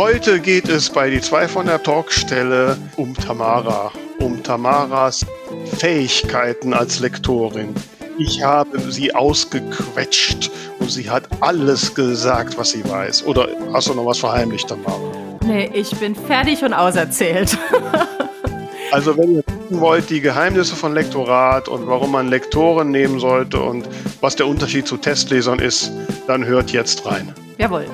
Heute geht es bei die zwei von der Talkstelle um Tamara, um Tamaras Fähigkeiten als Lektorin. Ich habe sie ausgequetscht und sie hat alles gesagt, was sie weiß. Oder hast du noch was verheimlicht, Tamara? Nee, ich bin fertig und auserzählt. also wenn ihr wissen wollt, die Geheimnisse von Lektorat und warum man Lektoren nehmen sollte und was der Unterschied zu Testlesern ist, dann hört jetzt rein. Jawohl.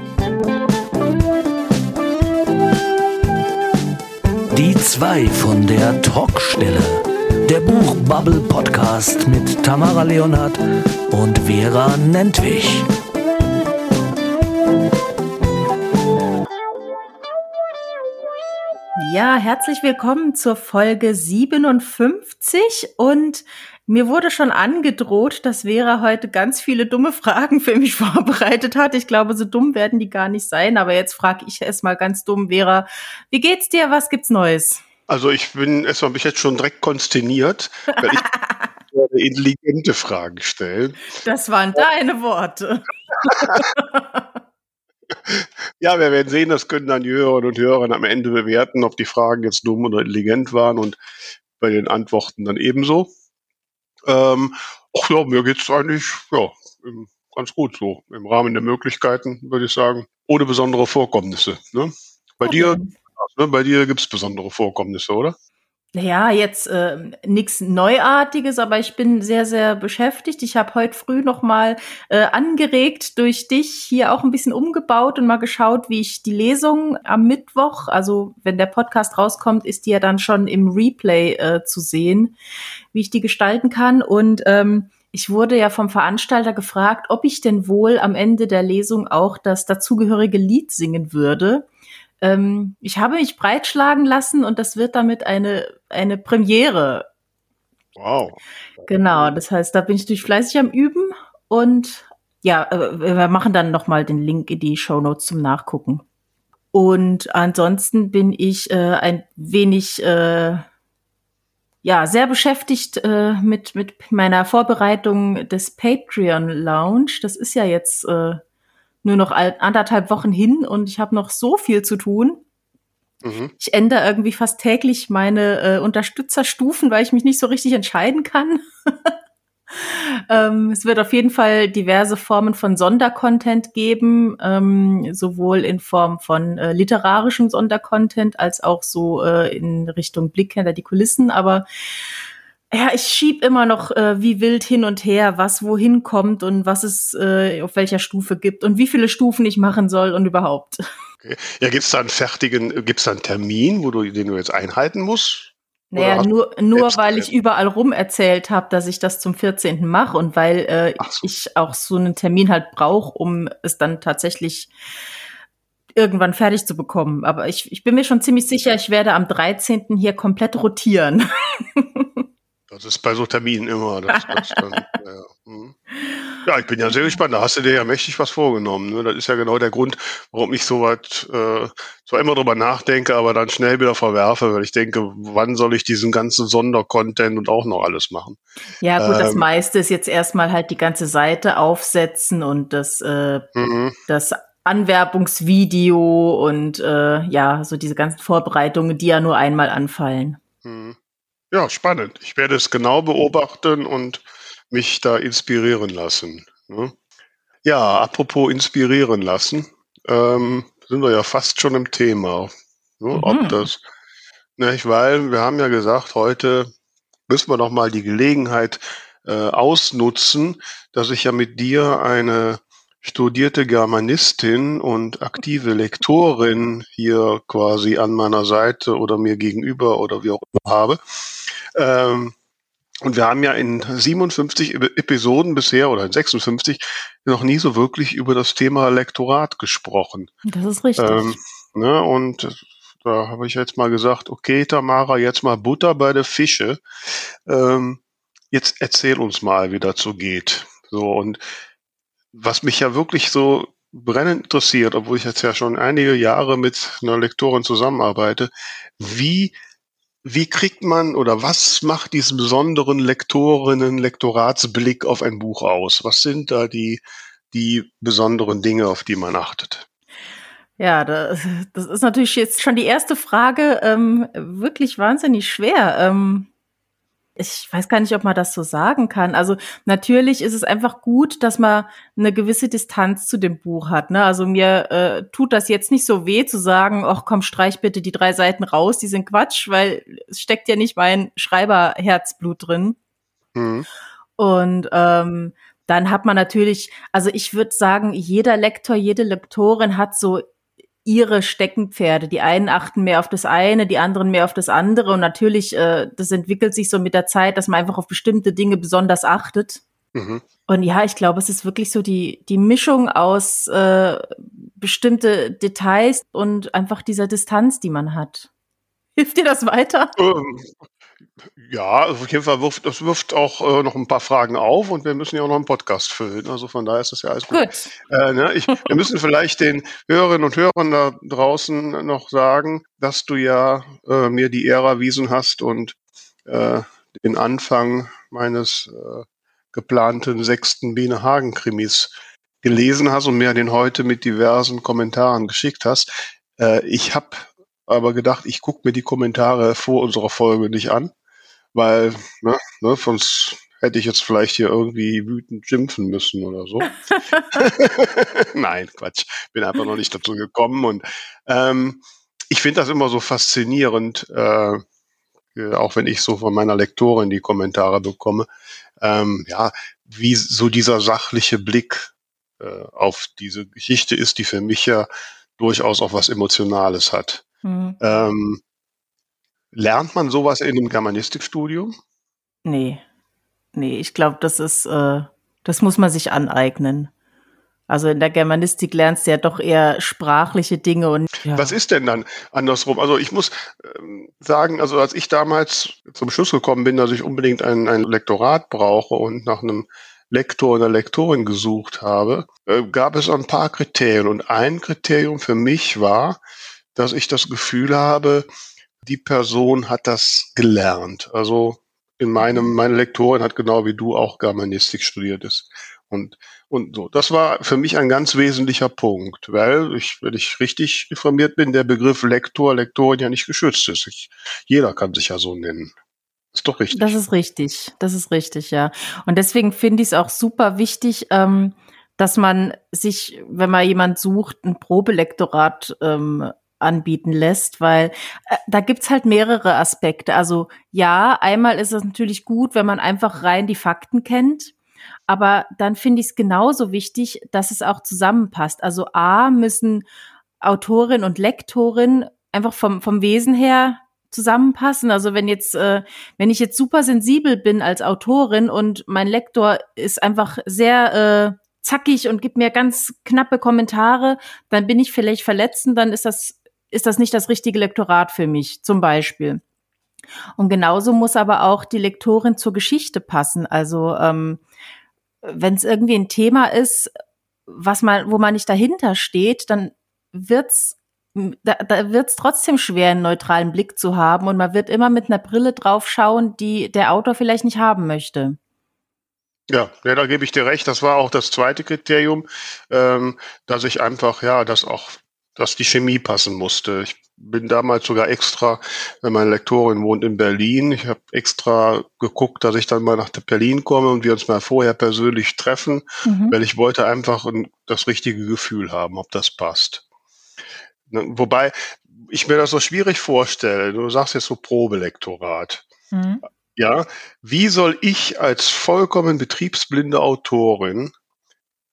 Die zwei von der Talkstelle. Der Buchbubble Podcast mit Tamara Leonhardt und Vera Nentwich. Ja, herzlich willkommen zur Folge 57 und mir wurde schon angedroht, dass Vera heute ganz viele dumme Fragen für mich vorbereitet hat. Ich glaube, so dumm werden die gar nicht sein, aber jetzt frage ich erst mal ganz dumm, Vera, wie geht's dir? Was gibt's Neues? Also ich bin erstmal mich jetzt schon direkt konsterniert, weil ich werde intelligente Fragen stellen. Das waren deine Worte. ja, wir werden sehen, das können dann die Hörerinnen und Hörer am Ende bewerten, ob die Fragen jetzt dumm oder intelligent waren und bei den Antworten dann ebenso. Ähm, ach ja, mir geht's eigentlich ja, ganz gut so. Im Rahmen der Möglichkeiten, würde ich sagen. Ohne besondere Vorkommnisse. Ne? Bei okay. dir, ne, bei dir gibt's besondere Vorkommnisse, oder? Ja, jetzt äh, nichts Neuartiges, aber ich bin sehr, sehr beschäftigt. Ich habe heute früh noch mal äh, angeregt durch dich hier auch ein bisschen umgebaut und mal geschaut, wie ich die Lesung am Mittwoch, also wenn der Podcast rauskommt, ist die ja dann schon im Replay äh, zu sehen, wie ich die gestalten kann. Und ähm, ich wurde ja vom Veranstalter gefragt, ob ich denn wohl am Ende der Lesung auch das dazugehörige Lied singen würde. Ähm, ich habe mich breitschlagen lassen und das wird damit eine, eine Premiere. Wow. Genau, das heißt, da bin ich durch fleißig am Üben und ja, äh, wir machen dann nochmal den Link in die Show Notes zum Nachgucken. Und ansonsten bin ich äh, ein wenig äh, ja sehr beschäftigt äh, mit mit meiner Vorbereitung des Patreon Lounge. Das ist ja jetzt äh, nur noch anderthalb Wochen hin und ich habe noch so viel zu tun. Mhm. Ich ändere irgendwie fast täglich meine äh, Unterstützerstufen, weil ich mich nicht so richtig entscheiden kann. ähm, es wird auf jeden Fall diverse Formen von Sondercontent geben, ähm, sowohl in Form von äh, literarischem Sondercontent als auch so äh, in Richtung Blick hinter die Kulissen. Aber ja, ich schieb immer noch äh, wie wild hin und her, was wohin kommt und was es äh, auf welcher Stufe gibt und wie viele Stufen ich machen soll und überhaupt. Okay. Ja, gibt's da einen fertigen, gibt's da einen Termin, wo du den du jetzt einhalten musst? Naja, nur, nur weil ich überall rum erzählt habe, dass ich das zum 14. mache und weil äh, so. ich auch so einen Termin halt brauche, um es dann tatsächlich irgendwann fertig zu bekommen. Aber ich, ich bin mir schon ziemlich sicher, ich werde am 13. hier komplett rotieren. Das ist bei so Terminen immer. Das, das dann, ja. Hm. ja. ich bin ja sehr gespannt. Da hast du dir ja mächtig was vorgenommen. Ne? Das ist ja genau der Grund, warum ich so weit äh, zwar immer drüber nachdenke, aber dann schnell wieder verwerfe, weil ich denke, wann soll ich diesen ganzen Sondercontent und auch noch alles machen? Ja, gut, ähm, das meiste ist jetzt erstmal halt die ganze Seite aufsetzen und das, äh, mhm. das Anwerbungsvideo und äh, ja, so diese ganzen Vorbereitungen, die ja nur einmal anfallen. Mhm. Ja, spannend. Ich werde es genau beobachten und mich da inspirieren lassen. Ne? Ja, apropos inspirieren lassen, ähm, sind wir ja fast schon im Thema. Ne? Mhm. Ob das, ne, weil wir haben ja gesagt, heute müssen wir noch mal die Gelegenheit äh, ausnutzen, dass ich ja mit dir eine studierte Germanistin und aktive Lektorin hier quasi an meiner Seite oder mir gegenüber oder wie auch immer habe. Ähm, und wir haben ja in 57 Episoden bisher oder in 56 noch nie so wirklich über das Thema Lektorat gesprochen. Das ist richtig. Ähm, ne, und da habe ich jetzt mal gesagt, okay, Tamara, jetzt mal Butter bei der Fische. Ähm, jetzt erzähl uns mal, wie dazu geht. So, und was mich ja wirklich so brennend interessiert, obwohl ich jetzt ja schon einige Jahre mit einer Lektorin zusammenarbeite, wie wie kriegt man oder was macht diesen besonderen Lektorinnen, Lektoratsblick auf ein Buch aus? Was sind da die, die besonderen Dinge, auf die man achtet? Ja, das, das ist natürlich jetzt schon die erste Frage ähm, wirklich wahnsinnig schwer. Ähm, ich weiß gar nicht, ob man das so sagen kann. Also natürlich ist es einfach gut, dass man eine gewisse Distanz zu dem Buch hat. Ne? Also mir äh, tut das jetzt nicht so weh zu sagen, ach komm, streich bitte die drei Seiten raus, die sind Quatsch, weil es steckt ja nicht mein Schreiberherzblut drin. Mhm. Und ähm, dann hat man natürlich, also ich würde sagen, jeder Lektor, jede Lektorin hat so ihre Steckenpferde. Die einen achten mehr auf das eine, die anderen mehr auf das andere. Und natürlich, äh, das entwickelt sich so mit der Zeit, dass man einfach auf bestimmte Dinge besonders achtet. Mhm. Und ja, ich glaube, es ist wirklich so die, die Mischung aus äh, bestimmte Details und einfach dieser Distanz, die man hat. Hilft dir das weiter? Ähm, ja, also auf jeden Fall wirft das wirft auch äh, noch ein paar Fragen auf und wir müssen ja auch noch einen Podcast füllen. Also von daher ist das ja alles gut. gut. Äh, ne, ich, wir müssen vielleicht den Hörerinnen und Hörern da draußen noch sagen, dass du ja äh, mir die Ehre erwiesen hast und äh, den Anfang meines äh, geplanten sechsten Biene Hagen Krimis gelesen hast und mir den heute mit diversen Kommentaren geschickt hast. Äh, ich habe aber gedacht, ich gucke mir die Kommentare vor unserer Folge nicht an weil, ne, ne, sonst hätte ich jetzt vielleicht hier irgendwie wütend schimpfen müssen oder so. Nein, Quatsch, bin einfach noch nicht dazu gekommen und ähm, ich finde das immer so faszinierend, äh, auch wenn ich so von meiner Lektorin die Kommentare bekomme, ähm, ja, wie so dieser sachliche Blick äh, auf diese Geschichte ist, die für mich ja durchaus auch was Emotionales hat. Mhm. Ähm, Lernt man sowas in einem Germanistikstudium? Nee. Nee, ich glaube, das ist, äh, das muss man sich aneignen. Also in der Germanistik lernst du ja doch eher sprachliche Dinge und. Ja. Was ist denn dann andersrum? Also ich muss ähm, sagen, also als ich damals zum Schluss gekommen bin, dass ich unbedingt ein, ein Lektorat brauche und nach einem Lektor oder Lektorin gesucht habe, äh, gab es ein paar Kriterien. Und ein Kriterium für mich war, dass ich das Gefühl habe, die Person hat das gelernt. Also in meinem, meine Lektorin hat genau wie du auch Germanistik studiert ist. Und, und so. Das war für mich ein ganz wesentlicher Punkt, weil ich, wenn ich richtig informiert bin, der Begriff Lektor, Lektorin ja nicht geschützt ist. Ich, jeder kann sich ja so nennen. Ist doch richtig. Das ist richtig. Das ist richtig, ja. Und deswegen finde ich es auch super wichtig, ähm, dass man sich, wenn man jemand sucht, ein Probelektorat ähm, anbieten lässt, weil äh, da gibt's halt mehrere Aspekte. Also ja, einmal ist es natürlich gut, wenn man einfach rein die Fakten kennt, aber dann finde ich es genauso wichtig, dass es auch zusammenpasst. Also A müssen Autorin und Lektorin einfach vom, vom Wesen her zusammenpassen. Also wenn jetzt, äh, wenn ich jetzt super sensibel bin als Autorin und mein Lektor ist einfach sehr äh, zackig und gibt mir ganz knappe Kommentare, dann bin ich vielleicht verletzend, dann ist das ist das nicht das richtige Lektorat für mich, zum Beispiel. Und genauso muss aber auch die Lektorin zur Geschichte passen. Also ähm, wenn es irgendwie ein Thema ist, was man, wo man nicht dahinter steht, dann wird's da, da wird's trotzdem schwer, einen neutralen Blick zu haben und man wird immer mit einer Brille drauf schauen, die der Autor vielleicht nicht haben möchte. Ja, ja, da gebe ich dir recht. Das war auch das zweite Kriterium, ähm, dass ich einfach, ja, das auch dass die Chemie passen musste. Ich bin damals sogar extra, wenn meine Lektorin wohnt in Berlin, ich habe extra geguckt, dass ich dann mal nach Berlin komme und wir uns mal vorher persönlich treffen, mhm. weil ich wollte einfach das richtige Gefühl haben, ob das passt. Ne, wobei ich mir das so schwierig vorstelle. Du sagst jetzt so Probelektorat. Mhm. Ja, wie soll ich als vollkommen betriebsblinde Autorin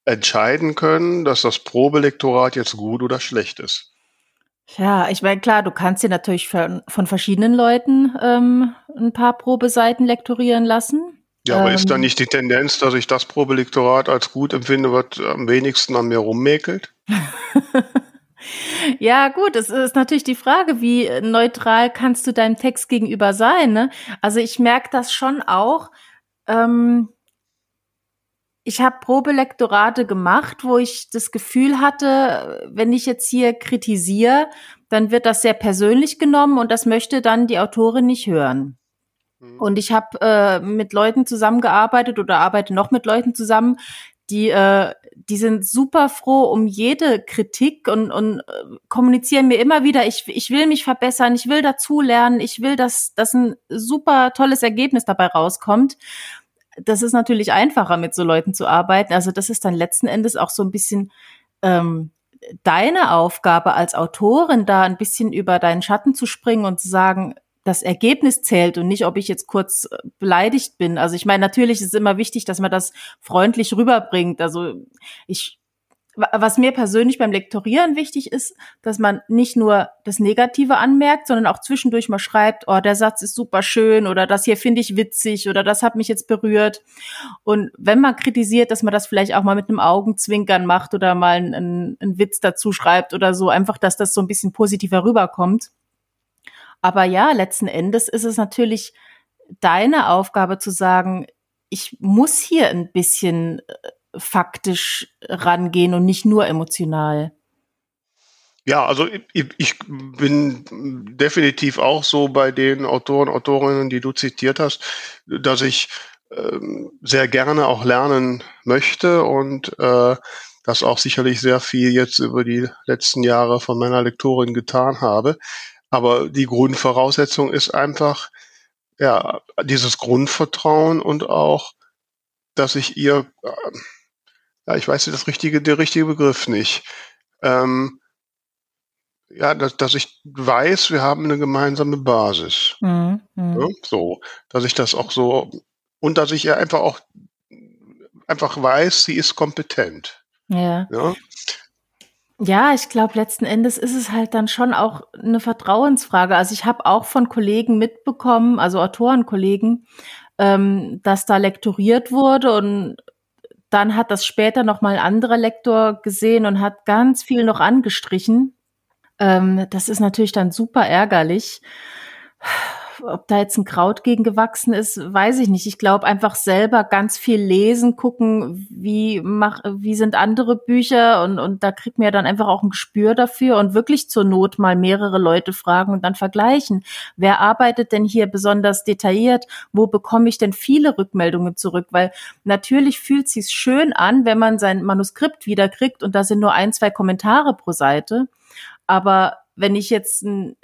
entscheiden können, dass das Probelektorat jetzt gut oder schlecht ist. Ja, ich meine, klar, du kannst dir natürlich von, von verschiedenen Leuten ähm, ein paar Probeseiten lektorieren lassen. Ja, aber ähm, ist da nicht die Tendenz, dass ich das Probelektorat als gut empfinde, was am wenigsten an mir rummäkelt? ja, gut, es ist natürlich die Frage, wie neutral kannst du deinem Text gegenüber sein? Ne? Also ich merke das schon auch. Ähm, ich habe Probelektorate gemacht, wo ich das Gefühl hatte, wenn ich jetzt hier kritisiere, dann wird das sehr persönlich genommen und das möchte dann die Autorin nicht hören. Mhm. Und ich habe äh, mit Leuten zusammengearbeitet oder arbeite noch mit Leuten zusammen, die, äh, die sind super froh um jede Kritik und, und äh, kommunizieren mir immer wieder, ich, ich will mich verbessern, ich will dazulernen, ich will, dass, dass ein super tolles Ergebnis dabei rauskommt. Das ist natürlich einfacher, mit so Leuten zu arbeiten. Also das ist dann letzten Endes auch so ein bisschen ähm, deine Aufgabe als Autorin, da ein bisschen über deinen Schatten zu springen und zu sagen, das Ergebnis zählt und nicht, ob ich jetzt kurz äh, beleidigt bin. Also ich meine, natürlich ist es immer wichtig, dass man das freundlich rüberbringt. Also ich, was mir persönlich beim Lektorieren wichtig ist, dass man nicht nur das Negative anmerkt, sondern auch zwischendurch mal schreibt, oh, der Satz ist super schön oder das hier finde ich witzig oder das hat mich jetzt berührt. Und wenn man kritisiert, dass man das vielleicht auch mal mit einem Augenzwinkern macht oder mal einen, einen Witz dazu schreibt oder so, einfach, dass das so ein bisschen positiver rüberkommt. Aber ja, letzten Endes ist es natürlich deine Aufgabe zu sagen, ich muss hier ein bisschen äh, faktisch rangehen und nicht nur emotional. Ja, also ich, ich bin definitiv auch so bei den Autoren, Autorinnen, die du zitiert hast, dass ich ähm, sehr gerne auch lernen möchte und äh, das auch sicherlich sehr viel jetzt über die letzten Jahre von meiner Lektorin getan habe. Aber die Grundvoraussetzung ist einfach, ja, dieses Grundvertrauen und auch, dass ich ihr, äh, ja, ich weiß das richtige, der richtige Begriff nicht. Ähm, ja, dass, dass ich weiß, wir haben eine gemeinsame Basis. Mhm. mhm. Ja, so, dass ich das auch so und dass ich ihr einfach auch einfach weiß, sie ist kompetent. Ja. ja? Ja, ich glaube, letzten Endes ist es halt dann schon auch eine Vertrauensfrage. Also ich habe auch von Kollegen mitbekommen, also Autorenkollegen, ähm, dass da lektoriert wurde und dann hat das später noch mal ein anderer Lektor gesehen und hat ganz viel noch angestrichen. Ähm, das ist natürlich dann super ärgerlich ob da jetzt ein Kraut gegen gewachsen ist, weiß ich nicht. Ich glaube einfach selber ganz viel lesen, gucken, wie mach, wie sind andere Bücher und, und da kriegt mir dann einfach auch ein Gespür dafür und wirklich zur Not mal mehrere Leute fragen und dann vergleichen. Wer arbeitet denn hier besonders detailliert? Wo bekomme ich denn viele Rückmeldungen zurück? Weil natürlich fühlt sich's schön an, wenn man sein Manuskript wiederkriegt und da sind nur ein, zwei Kommentare pro Seite. Aber wenn ich jetzt ein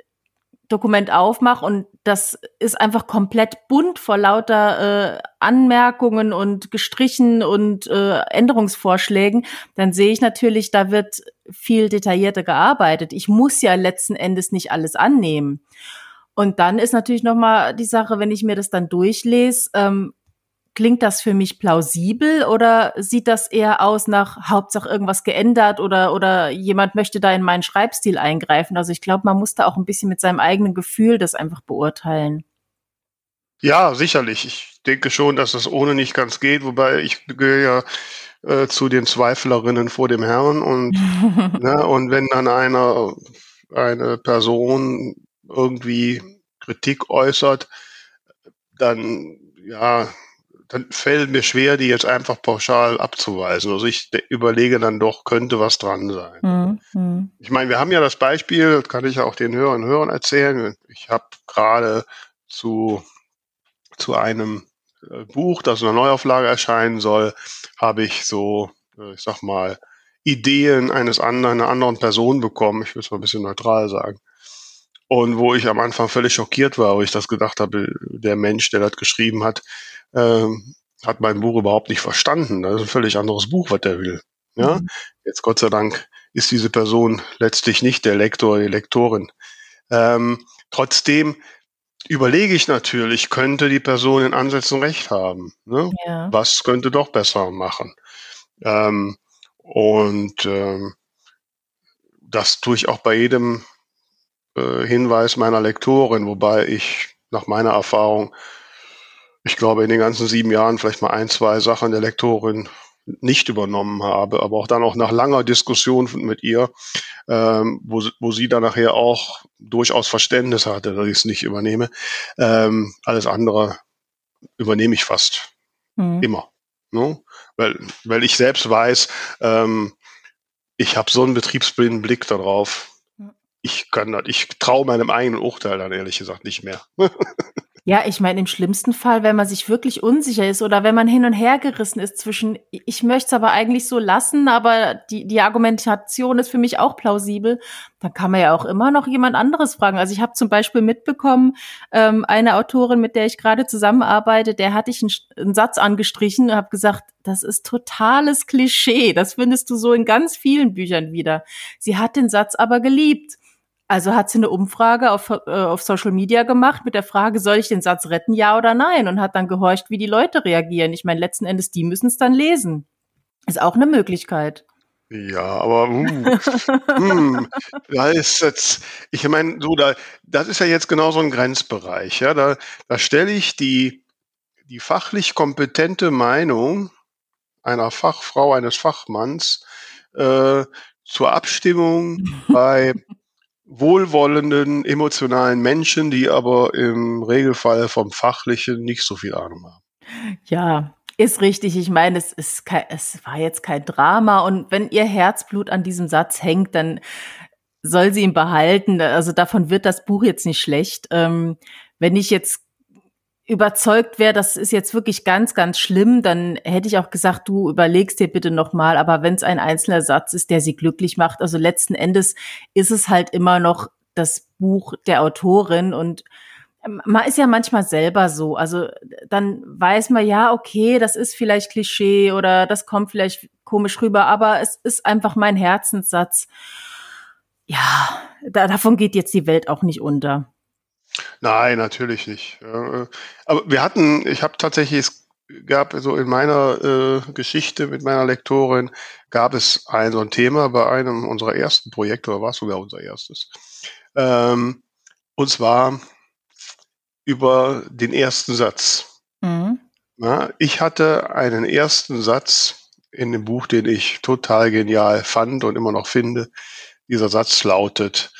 Dokument aufmache und das ist einfach komplett bunt vor lauter äh, Anmerkungen und gestrichen und äh, Änderungsvorschlägen, dann sehe ich natürlich, da wird viel detaillierter gearbeitet. Ich muss ja letzten Endes nicht alles annehmen. Und dann ist natürlich noch mal die Sache, wenn ich mir das dann durchlese, ähm, Klingt das für mich plausibel oder sieht das eher aus nach Hauptsache irgendwas geändert oder, oder jemand möchte da in meinen Schreibstil eingreifen? Also ich glaube, man muss da auch ein bisschen mit seinem eigenen Gefühl das einfach beurteilen. Ja, sicherlich. Ich denke schon, dass das ohne nicht ganz geht, wobei ich gehöre ja äh, zu den Zweiflerinnen vor dem Herrn und, ne, und wenn dann einer, eine Person irgendwie Kritik äußert, dann ja, dann fällt mir schwer, die jetzt einfach pauschal abzuweisen. Also ich überlege dann doch, könnte was dran sein. Mhm. Ich meine, wir haben ja das Beispiel, das kann ich auch den Hörern und Hörern erzählen. Ich habe gerade zu, zu einem äh, Buch, das in einer Neuauflage erscheinen soll, habe ich so, äh, ich sag mal, Ideen eines anderen, einer anderen Person bekommen. Ich will es mal ein bisschen neutral sagen. Und wo ich am Anfang völlig schockiert war, wo ich das gedacht habe, der Mensch, der das geschrieben hat, ähm, hat mein Buch überhaupt nicht verstanden. Das ist ein völlig anderes Buch, was der will. Ja, mhm. jetzt Gott sei Dank ist diese Person letztlich nicht der Lektor oder die Lektorin. Ähm, trotzdem überlege ich natürlich, könnte die Person in Ansätzen recht haben. Ne? Ja. Was könnte doch besser machen? Ähm, und ähm, das tue ich auch bei jedem äh, Hinweis meiner Lektorin, wobei ich nach meiner Erfahrung ich glaube, in den ganzen sieben Jahren vielleicht mal ein, zwei Sachen der Lektorin nicht übernommen habe, aber auch dann auch nach langer Diskussion mit ihr, ähm, wo, wo sie dann nachher auch durchaus Verständnis hatte, dass ich es nicht übernehme. Ähm, alles andere übernehme ich fast mhm. immer. Ne? Weil, weil ich selbst weiß, ähm, ich habe so einen betriebsblinden Blick darauf. Ich kann ich traue meinem eigenen Urteil dann ehrlich gesagt nicht mehr. Ja, ich meine, im schlimmsten Fall, wenn man sich wirklich unsicher ist oder wenn man hin und her gerissen ist zwischen, ich möchte es aber eigentlich so lassen, aber die, die Argumentation ist für mich auch plausibel, dann kann man ja auch immer noch jemand anderes fragen. Also ich habe zum Beispiel mitbekommen, ähm, eine Autorin, mit der ich gerade zusammenarbeite, der hatte ich einen, einen Satz angestrichen und habe gesagt, das ist totales Klischee. Das findest du so in ganz vielen Büchern wieder. Sie hat den Satz aber geliebt. Also hat sie eine Umfrage auf, äh, auf Social Media gemacht mit der Frage, soll ich den Satz retten, ja oder nein? Und hat dann gehorcht, wie die Leute reagieren. Ich meine, letzten Endes, die müssen es dann lesen. Ist auch eine Möglichkeit. Ja, aber uh, hm, da ist jetzt, ich meine, so da, das ist ja jetzt genau so ein Grenzbereich. Ja, da, da stelle ich die die fachlich kompetente Meinung einer Fachfrau, eines Fachmanns äh, zur Abstimmung bei wohlwollenden, emotionalen Menschen, die aber im Regelfall vom Fachlichen nicht so viel Ahnung haben. Ja, ist richtig. Ich meine, es ist kein, es war jetzt kein Drama und wenn ihr Herzblut an diesem Satz hängt, dann soll sie ihn behalten. Also davon wird das Buch jetzt nicht schlecht. Ähm, wenn ich jetzt überzeugt wäre, das ist jetzt wirklich ganz, ganz schlimm, dann hätte ich auch gesagt, du überlegst dir bitte nochmal. Aber wenn es ein einzelner Satz ist, der sie glücklich macht, also letzten Endes ist es halt immer noch das Buch der Autorin und ähm, man ist ja manchmal selber so. Also dann weiß man ja, okay, das ist vielleicht Klischee oder das kommt vielleicht komisch rüber, aber es ist einfach mein Herzenssatz. Ja, da, davon geht jetzt die Welt auch nicht unter. Nein, natürlich nicht. Äh, aber wir hatten, ich habe tatsächlich, es gab so in meiner äh, Geschichte mit meiner Lektorin, gab es ein so ein Thema bei einem unserer ersten Projekte, oder war es sogar unser erstes. Ähm, und zwar über den ersten Satz. Mhm. Na, ich hatte einen ersten Satz in dem Buch, den ich total genial fand und immer noch finde. Dieser Satz lautet,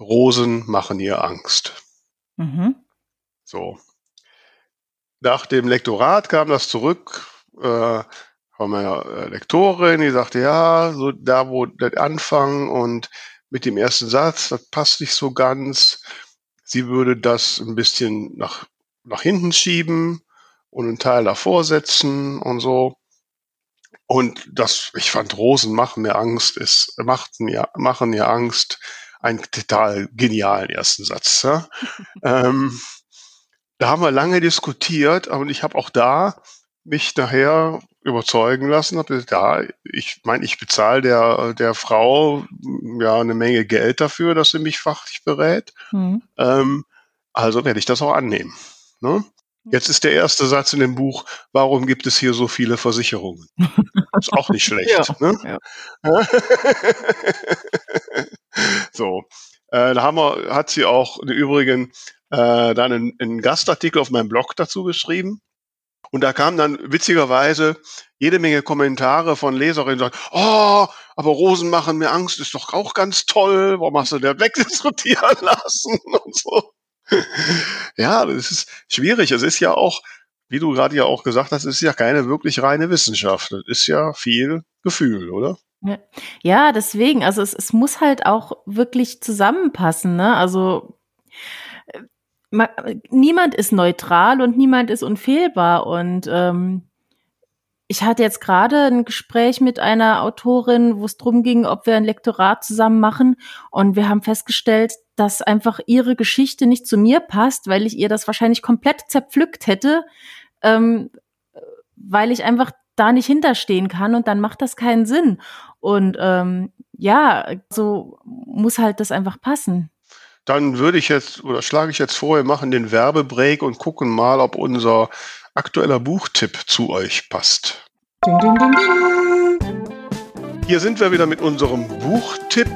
Rosen machen ihr Angst. Mhm. So. Nach dem Lektorat kam das zurück äh, von meiner äh, Lektorin, die sagte, ja, so da wo der Anfang und mit dem ersten Satz, das passt nicht so ganz. Sie würde das ein bisschen nach, nach hinten schieben und einen Teil davor setzen und so. Und das, ich fand Rosen machen mir Angst, es macht mir, machen mir Angst einen total genialen ersten Satz. Ja? ähm, da haben wir lange diskutiert, und ich habe auch da mich nachher überzeugen lassen, habe da, ich meine, ich bezahle der, der Frau ja eine Menge Geld dafür, dass sie mich fachlich berät. Mhm. Ähm, also werde ich das auch annehmen. Ne? Jetzt ist der erste Satz in dem Buch, warum gibt es hier so viele Versicherungen? Ist auch nicht schlecht. ja, ne? ja. so. Äh, da haben wir, hat sie auch im Übrigen äh, dann einen, einen Gastartikel auf meinem Blog dazu geschrieben. Und da kamen dann witzigerweise jede Menge Kommentare von Leserinnen, die sagen, oh, aber Rosen machen mir Angst, ist doch auch ganz toll, warum hast du der wegdiskutieren lassen und so. ja, das ist schwierig. Es ist ja auch, wie du gerade ja auch gesagt hast, es ist ja keine wirklich reine Wissenschaft. Es ist ja viel Gefühl, oder? Ja, deswegen, also es, es muss halt auch wirklich zusammenpassen, ne? Also äh, ma, niemand ist neutral und niemand ist unfehlbar. Und ähm, ich hatte jetzt gerade ein Gespräch mit einer Autorin, wo es darum ging, ob wir ein Lektorat zusammen machen. Und wir haben festgestellt, dass einfach ihre Geschichte nicht zu mir passt, weil ich ihr das wahrscheinlich komplett zerpflückt hätte, ähm, weil ich einfach da nicht hinterstehen kann und dann macht das keinen Sinn. Und ähm, ja, so muss halt das einfach passen. Dann würde ich jetzt oder schlage ich jetzt vor, wir machen den Werbebreak und gucken mal, ob unser aktueller Buchtipp zu euch passt. Ding, ding, ding, Hier sind wir wieder mit unserem Buchtipp.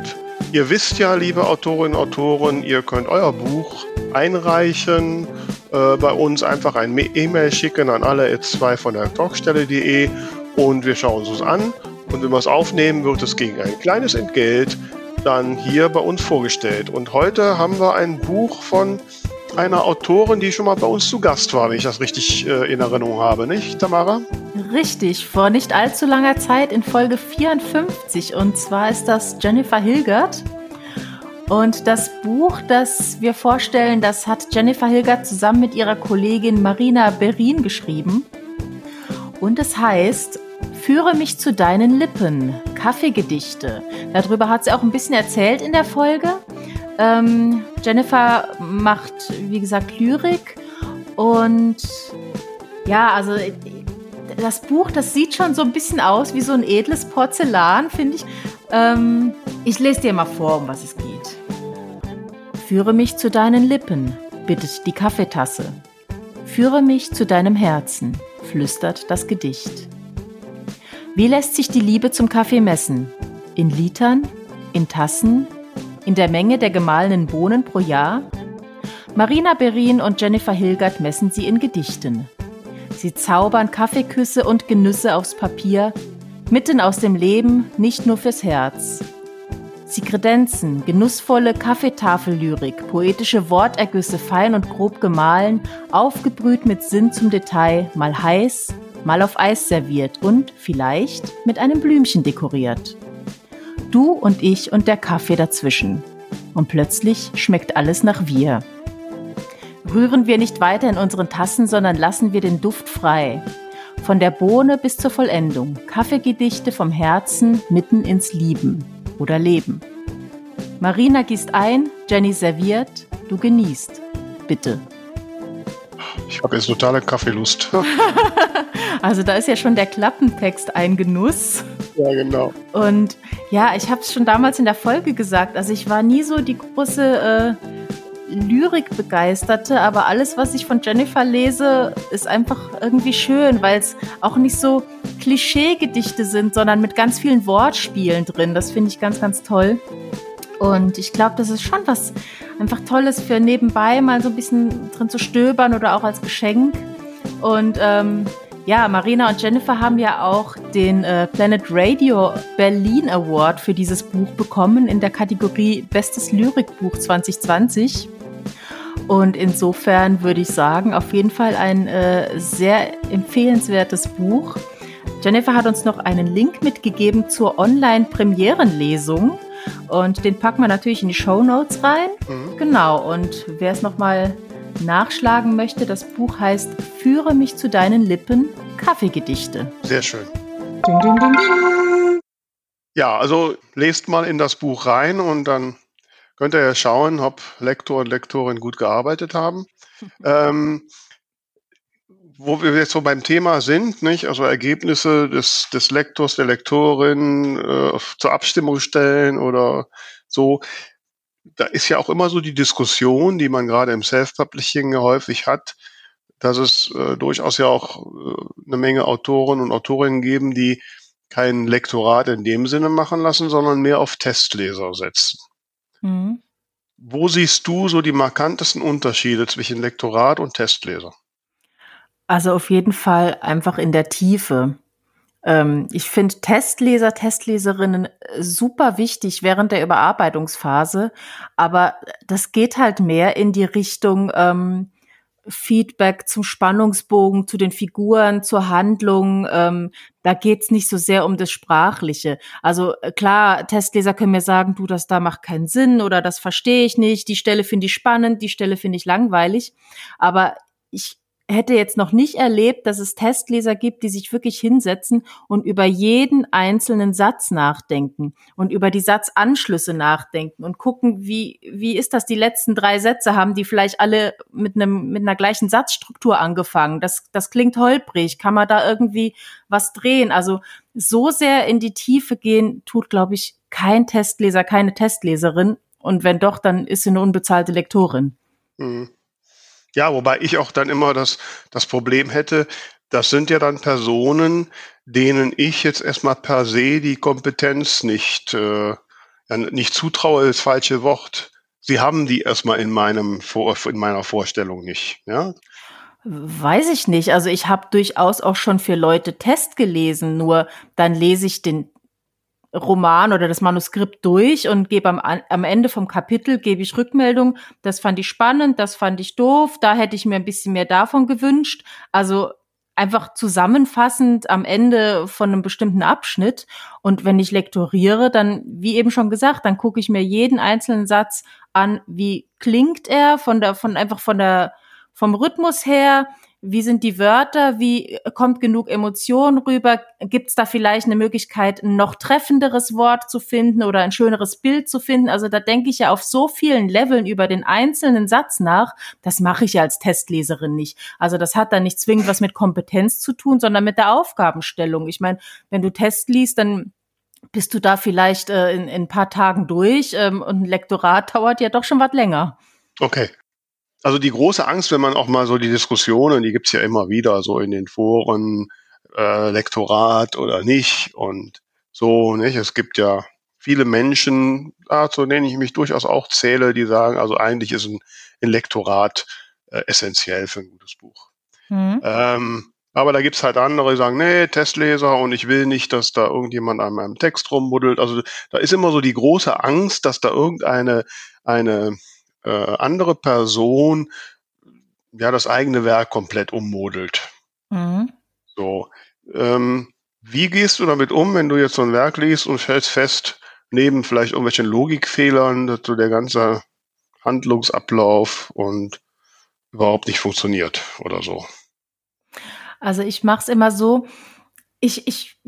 Ihr wisst ja, liebe Autorinnen und Autoren, ihr könnt euer Buch einreichen, äh, bei uns einfach ein E-Mail schicken an alle 2 von der Talkstelle.de und wir schauen uns das an. Und wenn wir es aufnehmen, wird es gegen ein kleines Entgelt dann hier bei uns vorgestellt. Und heute haben wir ein Buch von einer Autorin, die schon mal bei uns zu Gast war, wenn ich das richtig äh, in Erinnerung habe, nicht, Tamara? Richtig, vor nicht allzu langer Zeit in Folge 54. Und zwar ist das Jennifer Hilgert. Und das Buch, das wir vorstellen, das hat Jennifer Hilgert zusammen mit ihrer Kollegin Marina Berin geschrieben. Und es heißt Führe mich zu deinen Lippen, Kaffeegedichte. Darüber hat sie auch ein bisschen erzählt in der Folge. Ähm, Jennifer macht, wie gesagt, Lyrik und ja, also das Buch, das sieht schon so ein bisschen aus wie so ein edles Porzellan, finde ich. Ähm, ich lese dir mal vor, um was es geht. Führe mich zu deinen Lippen, bittet die Kaffeetasse. Führe mich zu deinem Herzen, flüstert das Gedicht. Wie lässt sich die Liebe zum Kaffee messen? In Litern? In Tassen? In der Menge der gemahlenen Bohnen pro Jahr? Marina Berin und Jennifer Hilgert messen sie in Gedichten. Sie zaubern Kaffeeküsse und Genüsse aufs Papier, mitten aus dem Leben, nicht nur fürs Herz. Sie kredenzen genussvolle Kaffeetafellyrik, poetische Wortergüsse fein und grob gemahlen, aufgebrüht mit Sinn zum Detail, mal heiß, mal auf Eis serviert und vielleicht mit einem Blümchen dekoriert. Du und ich und der Kaffee dazwischen. Und plötzlich schmeckt alles nach wir. Rühren wir nicht weiter in unseren Tassen, sondern lassen wir den Duft frei. Von der Bohne bis zur Vollendung. Kaffeegedichte vom Herzen mitten ins Lieben oder Leben. Marina gießt ein, Jenny serviert, du genießt. Bitte. Ich habe jetzt totale Kaffeelust. also da ist ja schon der Klappentext ein Genuss. Ja, genau. Und ja, ich habe es schon damals in der Folge gesagt. Also ich war nie so die große äh, Lyrikbegeisterte, aber alles, was ich von Jennifer lese, ist einfach irgendwie schön, weil es auch nicht so Klischeegedichte sind, sondern mit ganz vielen Wortspielen drin. Das finde ich ganz, ganz toll. Und ich glaube, das ist schon was einfach Tolles für nebenbei mal so ein bisschen drin zu stöbern oder auch als Geschenk. Und ähm, ja, Marina und Jennifer haben ja auch den äh, Planet Radio Berlin Award für dieses Buch bekommen in der Kategorie Bestes Lyrikbuch 2020. Und insofern würde ich sagen, auf jeden Fall ein äh, sehr empfehlenswertes Buch. Jennifer hat uns noch einen Link mitgegeben zur Online-Premierenlesung. Und den packen wir natürlich in die Show Notes rein. Mhm. Genau. Und wer es nochmal nachschlagen möchte, das Buch heißt Führe mich zu deinen Lippen, Kaffeegedichte. Sehr schön. Ding, ding, ding, ja, also lest mal in das Buch rein und dann könnt ihr ja schauen, ob Lektor und Lektorin gut gearbeitet haben. ähm, wo wir jetzt so beim Thema sind, nicht? Also Ergebnisse des, des Lektors, der Lektorin äh, zur Abstimmung stellen oder so. Da ist ja auch immer so die Diskussion, die man gerade im Self-Publishing häufig hat, dass es äh, durchaus ja auch äh, eine Menge Autoren und Autorinnen geben, die kein Lektorat in dem Sinne machen lassen, sondern mehr auf Testleser setzen. Mhm. Wo siehst du so die markantesten Unterschiede zwischen Lektorat und Testleser? Also auf jeden Fall einfach in der Tiefe. Ähm, ich finde Testleser, Testleserinnen äh, super wichtig während der Überarbeitungsphase, aber das geht halt mehr in die Richtung, ähm, Feedback zum Spannungsbogen, zu den Figuren, zur Handlung. Ähm, da geht's nicht so sehr um das Sprachliche. Also äh, klar, Testleser können mir sagen, du, das da macht keinen Sinn oder das verstehe ich nicht, die Stelle finde ich spannend, die Stelle finde ich langweilig. Aber ich hätte jetzt noch nicht erlebt, dass es Testleser gibt, die sich wirklich hinsetzen und über jeden einzelnen Satz nachdenken und über die Satzanschlüsse nachdenken und gucken, wie, wie ist das, die letzten drei Sätze haben die vielleicht alle mit einem, mit einer gleichen Satzstruktur angefangen. Das, das klingt holprig. Kann man da irgendwie was drehen? Also so sehr in die Tiefe gehen tut, glaube ich, kein Testleser, keine Testleserin. Und wenn doch, dann ist sie eine unbezahlte Lektorin. Mhm. Ja, wobei ich auch dann immer das, das Problem hätte, das sind ja dann Personen, denen ich jetzt erstmal per se die Kompetenz nicht, äh, nicht zutraue, ist das falsche Wort. Sie haben die erstmal in meinem in meiner Vorstellung nicht, ja? Weiß ich nicht. Also ich habe durchaus auch schon für Leute Test gelesen, nur dann lese ich den Roman oder das Manuskript durch und gebe am, am Ende vom Kapitel gebe ich Rückmeldung. Das fand ich spannend, das fand ich doof, da hätte ich mir ein bisschen mehr davon gewünscht. Also einfach zusammenfassend am Ende von einem bestimmten Abschnitt. Und wenn ich lektoriere, dann, wie eben schon gesagt, dann gucke ich mir jeden einzelnen Satz an, wie klingt er von der, von einfach von der, vom Rhythmus her, wie sind die Wörter? Wie kommt genug Emotion rüber? Gibt es da vielleicht eine Möglichkeit, ein noch treffenderes Wort zu finden oder ein schöneres Bild zu finden? Also da denke ich ja auf so vielen Leveln über den einzelnen Satz nach. Das mache ich ja als Testleserin nicht. Also das hat dann nicht zwingend was mit Kompetenz zu tun, sondern mit der Aufgabenstellung. Ich meine, wenn du Test liest, dann bist du da vielleicht äh, in, in ein paar Tagen durch ähm, und ein Lektorat dauert ja doch schon was länger. Okay. Also die große Angst, wenn man auch mal so die Diskussionen, die gibt's ja immer wieder so in den Foren, äh, Lektorat oder nicht und so, nicht? Es gibt ja viele Menschen, ah, zu denen ich mich durchaus auch zähle, die sagen, also eigentlich ist ein, ein Lektorat äh, essentiell für ein gutes Buch. Mhm. Ähm, aber da gibt's halt andere, die sagen, nee, Testleser und ich will nicht, dass da irgendjemand an meinem Text rumbuddelt. Also da ist immer so die große Angst, dass da irgendeine eine äh, andere Person ja das eigene Werk komplett ummodelt. Mhm. So. Ähm, wie gehst du damit um, wenn du jetzt so ein Werk liest und stellst fest, neben vielleicht irgendwelchen Logikfehlern, dass so der ganze Handlungsablauf und überhaupt nicht funktioniert oder so? Also ich mache es immer so, ich, ich,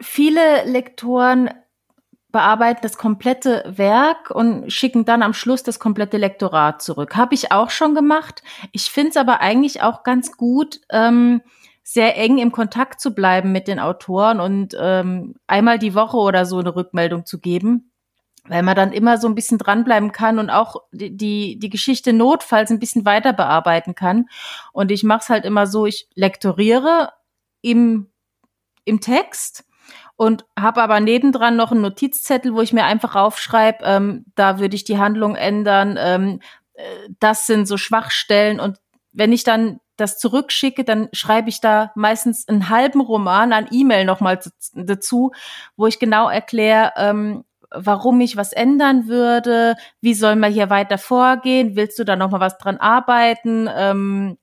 viele Lektoren bearbeiten das komplette Werk und schicken dann am Schluss das komplette Lektorat zurück. Habe ich auch schon gemacht. Ich finde es aber eigentlich auch ganz gut, ähm, sehr eng im Kontakt zu bleiben mit den Autoren und ähm, einmal die Woche oder so eine Rückmeldung zu geben, weil man dann immer so ein bisschen dranbleiben kann und auch die, die, die Geschichte notfalls ein bisschen weiter bearbeiten kann. Und ich mache es halt immer so, ich lektoriere im, im Text und habe aber nebendran noch einen Notizzettel, wo ich mir einfach aufschreibe, ähm, da würde ich die Handlung ändern, ähm, äh, das sind so Schwachstellen und wenn ich dann das zurückschicke, dann schreibe ich da meistens einen halben Roman an E-Mail nochmal dazu, wo ich genau erkläre, ähm, warum ich was ändern würde, wie soll man hier weiter vorgehen, willst du da nochmal was dran arbeiten? Ähm,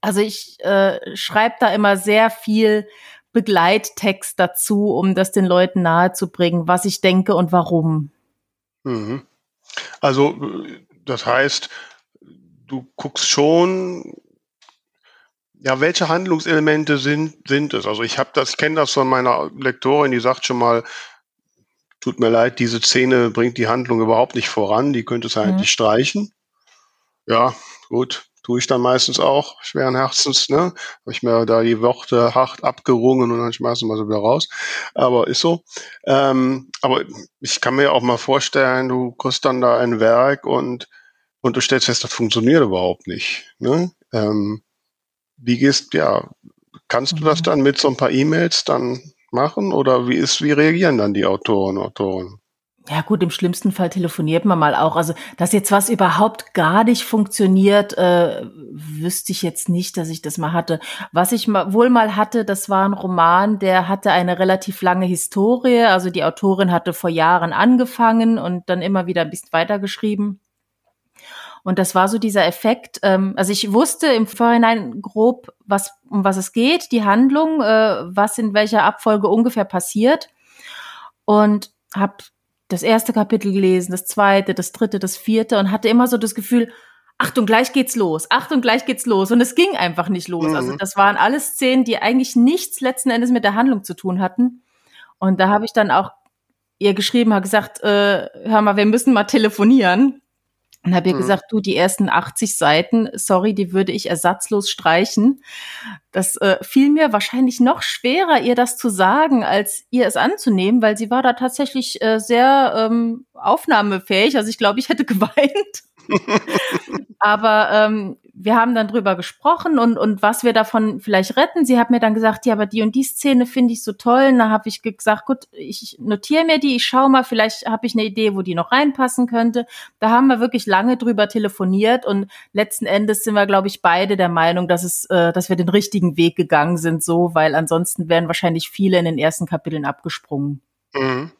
also ich äh, schreibe da immer sehr viel Begleittext dazu, um das den Leuten nahezubringen, was ich denke und warum. Mhm. Also das heißt, du guckst schon, ja, welche Handlungselemente sind, sind es? Also ich habe das, ich kenne das von meiner Lektorin, die sagt schon mal, tut mir leid, diese Szene bringt die Handlung überhaupt nicht voran, die könnte es mhm. eigentlich streichen. Ja, gut, tue ich dann meistens auch, schweren Herzens, ne? Habe ich mir da die Worte hart abgerungen und dann schmeißen wir sie wieder raus. Aber ist so. Ähm, aber ich kann mir auch mal vorstellen, du kriegst dann da ein Werk und, und du stellst fest, das funktioniert überhaupt nicht. Ne? Ähm, wie gehst, ja, kannst du das mhm. dann mit so ein paar E-Mails dann machen oder wie ist, wie reagieren dann die Autoren, Autoren? Ja gut, im schlimmsten Fall telefoniert man mal auch. Also, dass jetzt was überhaupt gar nicht funktioniert, äh, wüsste ich jetzt nicht, dass ich das mal hatte. Was ich mal, wohl mal hatte, das war ein Roman, der hatte eine relativ lange Historie. Also die Autorin hatte vor Jahren angefangen und dann immer wieder ein bisschen weitergeschrieben. Und das war so dieser Effekt. Ähm, also ich wusste im Vorhinein grob, was um was es geht, die Handlung, äh, was in welcher Abfolge ungefähr passiert und habe das erste Kapitel gelesen, das zweite, das dritte, das vierte und hatte immer so das Gefühl, Achtung, gleich geht's los, Achtung, gleich geht's los. Und es ging einfach nicht los. Mhm. Also das waren alles Szenen, die eigentlich nichts letzten Endes mit der Handlung zu tun hatten. Und da habe ich dann auch ihr geschrieben, habe gesagt, äh, hör mal, wir müssen mal telefonieren. Und habe ihr mhm. gesagt, du, die ersten 80 Seiten, sorry, die würde ich ersatzlos streichen. Das äh, fiel mir wahrscheinlich noch schwerer, ihr das zu sagen, als ihr es anzunehmen, weil sie war da tatsächlich äh, sehr ähm, aufnahmefähig. Also ich glaube, ich hätte geweint. Aber ähm, wir haben dann drüber gesprochen und, und was wir davon vielleicht retten. Sie hat mir dann gesagt, ja, aber die und die Szene finde ich so toll. Und da habe ich gesagt, gut, ich notiere mir die, ich schaue mal, vielleicht habe ich eine Idee, wo die noch reinpassen könnte. Da haben wir wirklich lange drüber telefoniert und letzten Endes sind wir, glaube ich, beide der Meinung, dass es, äh, dass wir den richtigen Weg gegangen sind, so, weil ansonsten wären wahrscheinlich viele in den ersten Kapiteln abgesprungen. Mhm.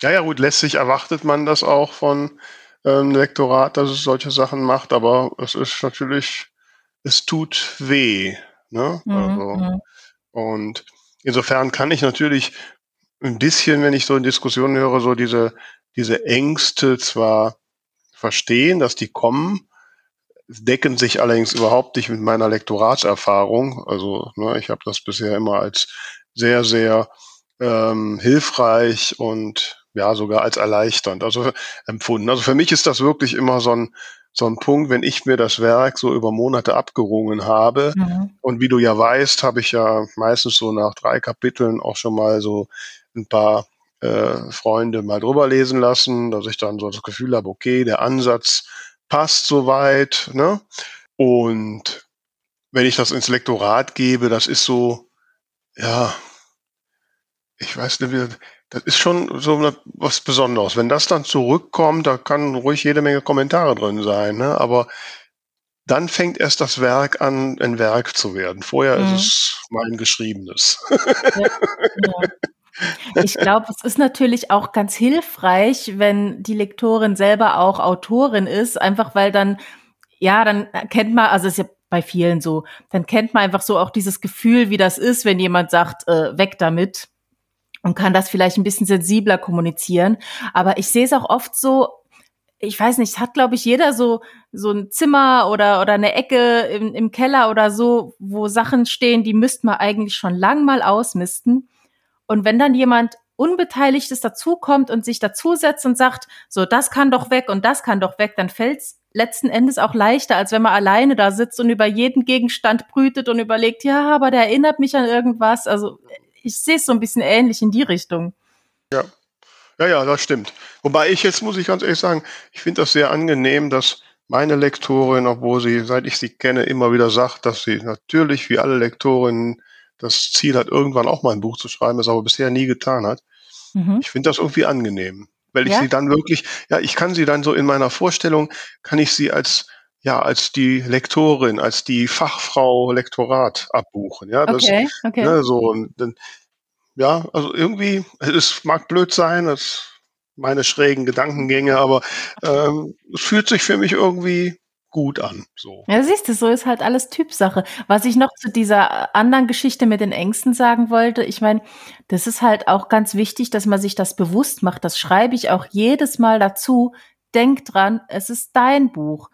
Ja, ja, gut, letztlich erwartet man das auch von ähm, Lektorat, dass es solche Sachen macht, aber es ist natürlich, es tut weh. Ne? Mhm. Also, mhm. und insofern kann ich natürlich ein bisschen, wenn ich so in Diskussionen höre, so diese, diese Ängste zwar verstehen, dass die kommen, decken sich allerdings überhaupt nicht mit meiner Lektoratserfahrung. Also ne, ich habe das bisher immer als sehr, sehr ähm, hilfreich und ja sogar als erleichternd also empfunden. Also für mich ist das wirklich immer so ein so ein Punkt, wenn ich mir das Werk so über Monate abgerungen habe. Mhm. Und wie du ja weißt, habe ich ja meistens so nach drei Kapiteln auch schon mal so ein paar äh, Freunde mal drüber lesen lassen, dass ich dann so das Gefühl habe, okay, der Ansatz passt soweit. Ne? Und wenn ich das ins Lektorat gebe, das ist so, ja, ich weiß nicht, das ist schon so was Besonderes. Wenn das dann zurückkommt, da kann ruhig jede Menge Kommentare drin sein, ne? aber dann fängt erst das Werk an, ein Werk zu werden. Vorher mhm. ist es mein Geschriebenes. Ja, ja. Ich glaube, es ist natürlich auch ganz hilfreich, wenn die Lektorin selber auch Autorin ist, einfach weil dann, ja, dann kennt man, also es ist ja bei vielen so, dann kennt man einfach so auch dieses Gefühl, wie das ist, wenn jemand sagt, äh, weg damit und kann das vielleicht ein bisschen sensibler kommunizieren. Aber ich sehe es auch oft so, ich weiß nicht, hat, glaube ich, jeder so, so ein Zimmer oder, oder eine Ecke im, im Keller oder so, wo Sachen stehen, die müsste man eigentlich schon lang mal ausmisten. Und wenn dann jemand Unbeteiligtes dazukommt und sich dazusetzt und sagt, so, das kann doch weg und das kann doch weg, dann fällt's letzten Endes auch leichter, als wenn man alleine da sitzt und über jeden Gegenstand brütet und überlegt, ja, aber der erinnert mich an irgendwas. Also ich sehe es so ein bisschen ähnlich in die Richtung. Ja. Ja, ja, das stimmt. Wobei ich jetzt, muss ich ganz ehrlich sagen, ich finde das sehr angenehm, dass meine Lektorin, obwohl sie, seit ich sie kenne, immer wieder sagt, dass sie natürlich wie alle Lektorinnen das Ziel hat, irgendwann auch mal ein Buch zu schreiben, es aber bisher nie getan hat. Mhm. Ich finde das irgendwie angenehm, weil ich ja? sie dann wirklich, ja, ich kann sie dann so in meiner Vorstellung, kann ich sie als ja, als die Lektorin, als die Fachfrau Lektorat abbuchen. Ja, das, okay, okay. Ne, so, und dann, ja, also irgendwie, es mag blöd sein, das meine schrägen Gedankengänge, aber ähm, es fühlt sich für mich irgendwie gut an. So. Ja, siehst du, so ist halt alles Typsache. Was ich noch zu dieser anderen Geschichte mit den Ängsten sagen wollte, ich meine, das ist halt auch ganz wichtig, dass man sich das bewusst macht. Das schreibe ich auch jedes Mal dazu. Denk dran, es ist dein Buch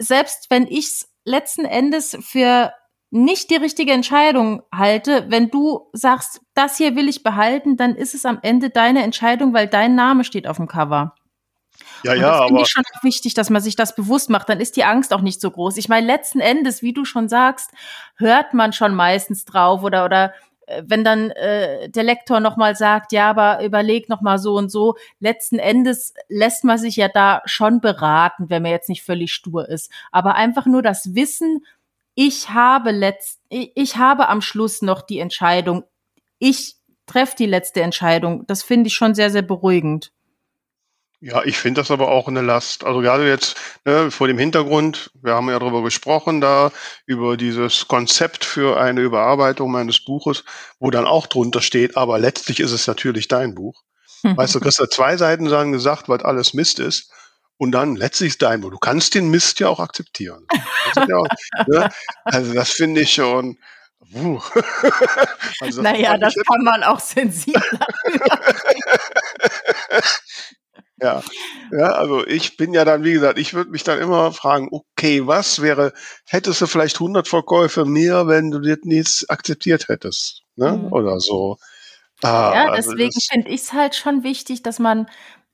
selbst wenn ich es letzten Endes für nicht die richtige Entscheidung halte, wenn du sagst, das hier will ich behalten, dann ist es am Ende deine Entscheidung, weil dein Name steht auf dem Cover. Ja, und ja, das finde ich schon wichtig, dass man sich das bewusst macht. Dann ist die Angst auch nicht so groß. Ich meine, letzten Endes, wie du schon sagst, hört man schon meistens drauf oder oder wenn dann äh, der Lektor nochmal sagt, ja, aber überleg nochmal so und so, letzten Endes lässt man sich ja da schon beraten, wenn man jetzt nicht völlig stur ist. Aber einfach nur das Wissen, ich habe letzt, ich, ich habe am Schluss noch die Entscheidung, ich treffe die letzte Entscheidung. Das finde ich schon sehr, sehr beruhigend. Ja, ich finde das aber auch eine Last. Also gerade jetzt ne, vor dem Hintergrund, wir haben ja darüber gesprochen, da über dieses Konzept für eine Überarbeitung meines Buches, wo dann auch drunter steht, aber letztlich ist es natürlich dein Buch. Weißt du, kriegst da zwei Seiten sagen gesagt, was alles Mist ist. Und dann letztlich ist dein Buch. Du kannst den Mist ja auch akzeptieren. Ja auch, ne? Also das finde ich schon. Uh. Also naja, das kann man auch sensibler. Ja, ja, also ich bin ja dann, wie gesagt, ich würde mich dann immer fragen, okay, was wäre, hättest du vielleicht 100 Verkäufe mehr, wenn du das nicht akzeptiert hättest, ne? Mhm. Oder so. Ah, ja, also deswegen also finde ich es halt schon wichtig, dass man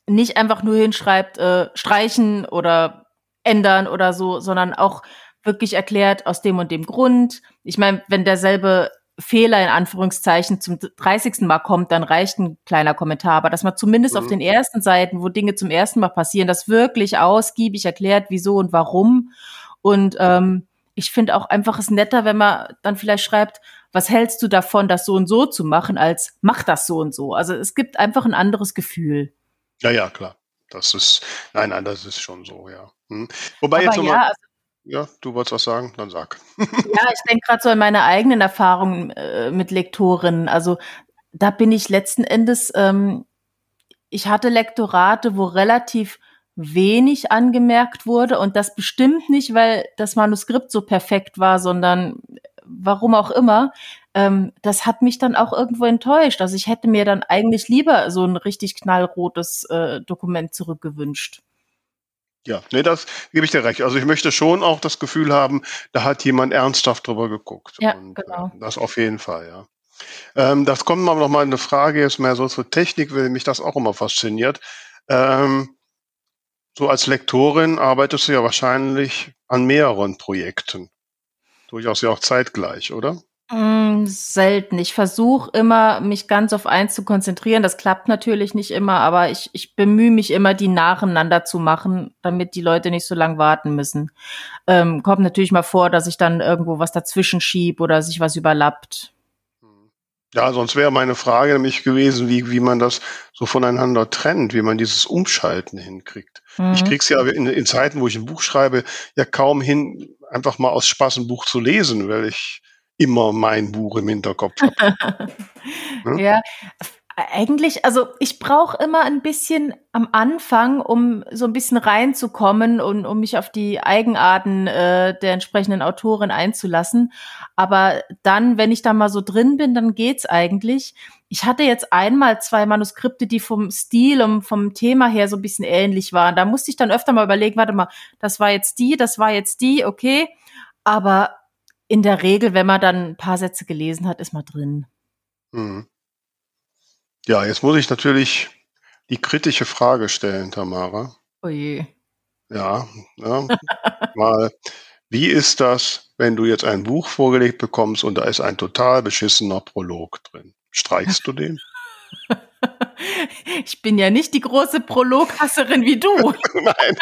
nicht einfach nur hinschreibt, äh, streichen oder ändern oder so, sondern auch wirklich erklärt aus dem und dem Grund. Ich meine, wenn derselbe Fehler in Anführungszeichen zum 30. Mal kommt, dann reicht ein kleiner Kommentar. Aber dass man zumindest mhm. auf den ersten Seiten, wo Dinge zum ersten Mal passieren, das wirklich ausgiebig erklärt, wieso und warum. Und ähm, ich finde auch einfach es netter, wenn man dann vielleicht schreibt, was hältst du davon, das so und so zu machen, als mach das so und so. Also es gibt einfach ein anderes Gefühl. Ja, ja, klar. Das ist, nein, nein, das ist schon so, ja. Hm. Wobei Aber jetzt nochmal. Ja, also ja, du wolltest was sagen, dann sag. ja, ich denke gerade so an meine eigenen Erfahrungen äh, mit Lektorinnen. Also da bin ich letzten Endes, ähm, ich hatte Lektorate, wo relativ wenig angemerkt wurde und das bestimmt nicht, weil das Manuskript so perfekt war, sondern warum auch immer, ähm, das hat mich dann auch irgendwo enttäuscht. Also ich hätte mir dann eigentlich lieber so ein richtig knallrotes äh, Dokument zurückgewünscht. Ja, nee, das gebe ich dir recht. Also ich möchte schon auch das Gefühl haben, da hat jemand ernsthaft drüber geguckt. Ja, Und, genau. Äh, das auf jeden Fall, ja. Ähm, das kommt aber noch mal eine Frage, jetzt mehr so zur Technik, weil mich das auch immer fasziniert. Ähm, so als Lektorin arbeitest du ja wahrscheinlich an mehreren Projekten. Durchaus ja auch zeitgleich, oder? Mm, selten. Ich versuche immer, mich ganz auf eins zu konzentrieren. Das klappt natürlich nicht immer, aber ich, ich bemühe mich immer, die nacheinander zu machen, damit die Leute nicht so lang warten müssen. Ähm, kommt natürlich mal vor, dass ich dann irgendwo was dazwischen schieb oder sich was überlappt. Ja, sonst wäre meine Frage nämlich gewesen, wie, wie man das so voneinander trennt, wie man dieses Umschalten hinkriegt. Mhm. Ich krieg's ja in, in Zeiten, wo ich ein Buch schreibe, ja kaum hin, einfach mal aus Spaß ein Buch zu lesen, weil ich immer mein Buch im Hinterkopf habe. ja? eigentlich, also ich brauche immer ein bisschen am Anfang, um so ein bisschen reinzukommen und um mich auf die Eigenarten äh, der entsprechenden Autorin einzulassen. Aber dann, wenn ich da mal so drin bin, dann geht's eigentlich. Ich hatte jetzt einmal zwei Manuskripte, die vom Stil und vom Thema her so ein bisschen ähnlich waren. Da musste ich dann öfter mal überlegen, warte mal, das war jetzt die, das war jetzt die, okay. Aber in der Regel, wenn man dann ein paar Sätze gelesen hat, ist man drin. Mhm. Ja, jetzt muss ich natürlich die kritische Frage stellen, Tamara. Oje. Ja, ja mal, wie ist das, wenn du jetzt ein Buch vorgelegt bekommst und da ist ein total beschissener Prolog drin? Streichst du den? Ich bin ja nicht die große Prologhasserin wie du. Nein.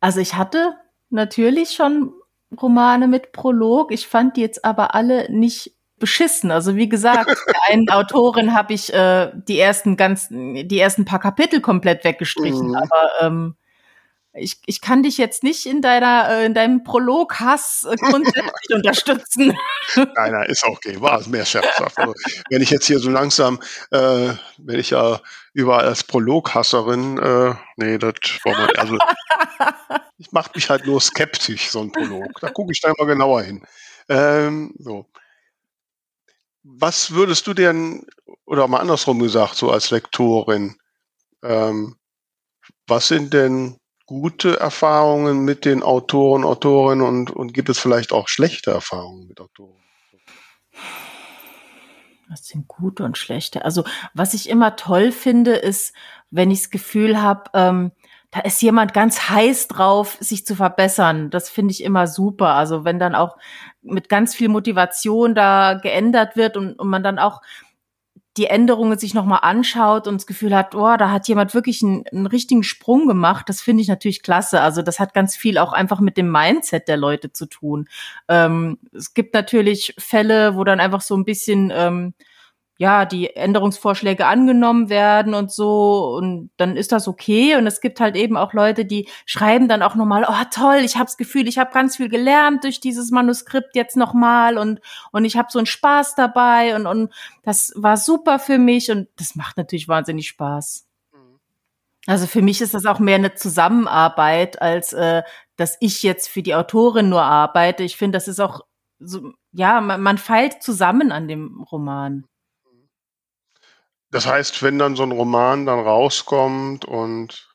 Also ich hatte natürlich schon Romane mit Prolog. Ich fand die jetzt aber alle nicht beschissen. Also wie gesagt, der einen Autorin habe ich äh, die ersten ganz, die ersten paar Kapitel komplett weggestrichen. Mhm. Aber ähm, ich, ich kann dich jetzt nicht in deiner äh, in deinem Prolog Hass äh, grundsätzlich unterstützen. Nein, nein, ist auch okay. War mehr scherzhaft. Also, wenn ich jetzt hier so langsam, äh, wenn ich ja überall als Prologhasserin, äh, nee, das war mal, also ich macht mich halt nur skeptisch, so ein Prolog. Da gucke ich da mal genauer hin. Ähm, so. Was würdest du denn, oder mal andersrum gesagt, so als Lektorin, ähm, was sind denn gute Erfahrungen mit den Autoren, Autorinnen und, und gibt es vielleicht auch schlechte Erfahrungen mit Autoren? Was sind gute und schlechte? Also, was ich immer toll finde, ist, wenn ich das Gefühl habe, ähm, da ist jemand ganz heiß drauf, sich zu verbessern. Das finde ich immer super. Also, wenn dann auch mit ganz viel Motivation da geändert wird und, und man dann auch die Änderungen sich nochmal anschaut und das Gefühl hat, oh, da hat jemand wirklich einen, einen richtigen Sprung gemacht, das finde ich natürlich klasse. Also das hat ganz viel auch einfach mit dem Mindset der Leute zu tun. Ähm, es gibt natürlich Fälle, wo dann einfach so ein bisschen ähm, ja, die Änderungsvorschläge angenommen werden und so und dann ist das okay und es gibt halt eben auch Leute, die schreiben dann auch nochmal, oh toll, ich habe das Gefühl, ich habe ganz viel gelernt durch dieses Manuskript jetzt nochmal und und ich habe so einen Spaß dabei und und das war super für mich und das macht natürlich wahnsinnig Spaß. Mhm. Also für mich ist das auch mehr eine Zusammenarbeit, als äh, dass ich jetzt für die Autorin nur arbeite. Ich finde, das ist auch so, ja, man, man feilt zusammen an dem Roman. Das heißt, wenn dann so ein Roman dann rauskommt und